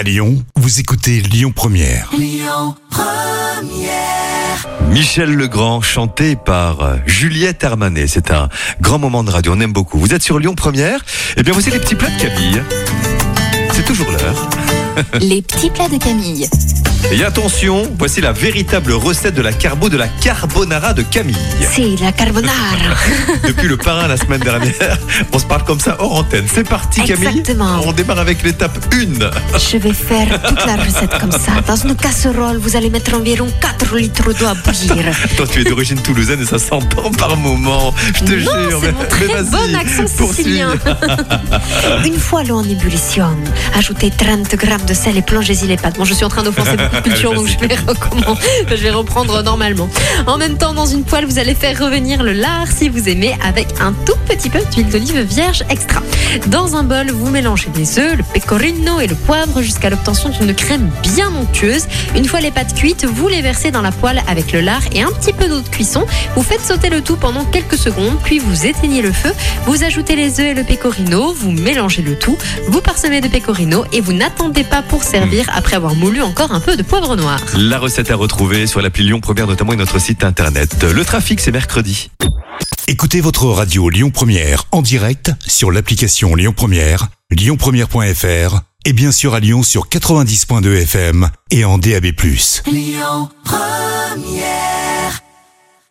À Lyon, vous écoutez Lyon Première. Michel Legrand, chanté par euh, Juliette Armanet. C'est un grand moment de radio, on aime beaucoup. Vous êtes sur Lyon Première Eh bien, voici les petits plats de Camille. C'est toujours l'heure. Les petits plats de Camille. Et attention, voici la véritable recette de la carbo de la carbonara de Camille. C'est la carbonara. Depuis le parrain la semaine dernière, on se parle comme ça hors antenne. C'est parti Camille Exactement. On démarre avec l'étape 1. Je vais faire toute la recette comme ça. Dans une casserole, vous allez mettre environ 4 litres d'eau à bouillir. Toi, tu es d'origine toulousaine et ça s'entend par moment. Je te non, jure. c'est mon très vas-y, bon accent sicilien. Une fois l'eau en ébullition, ajoutez 30 grammes de sel et plongez-y les pâtes. Bon, je suis en train d'offenser beaucoup de culture, donc je vais, je vais reprendre normalement. En même temps, dans une poêle, vous allez faire revenir le lard si vous aimez avec un tout petit peu d'huile d'olive vierge extra. Dans un bol, vous mélangez les œufs, le pecorino et le poivre jusqu'à l'obtention d'une crème bien onctueuse. Une fois les pâtes cuites, vous les versez dans la poêle avec le lard et un petit peu d'eau de cuisson. Vous faites sauter le tout pendant quelques secondes, puis vous éteignez le feu. Vous ajoutez les œufs et le pecorino, vous mélangez le tout, vous parsemez de pecorino et vous n'attendez pas pour servir après avoir moulu encore un peu de poivre noir. La recette à retrouver sur l'appli Lyon Première, notamment et notre site internet. Le trafic, c'est mercredi. Écoutez votre radio Lyon Première en direct sur l'application Lyon Première, lyonpremière.fr et bien sûr à Lyon sur 90.2 FM et en DAB+.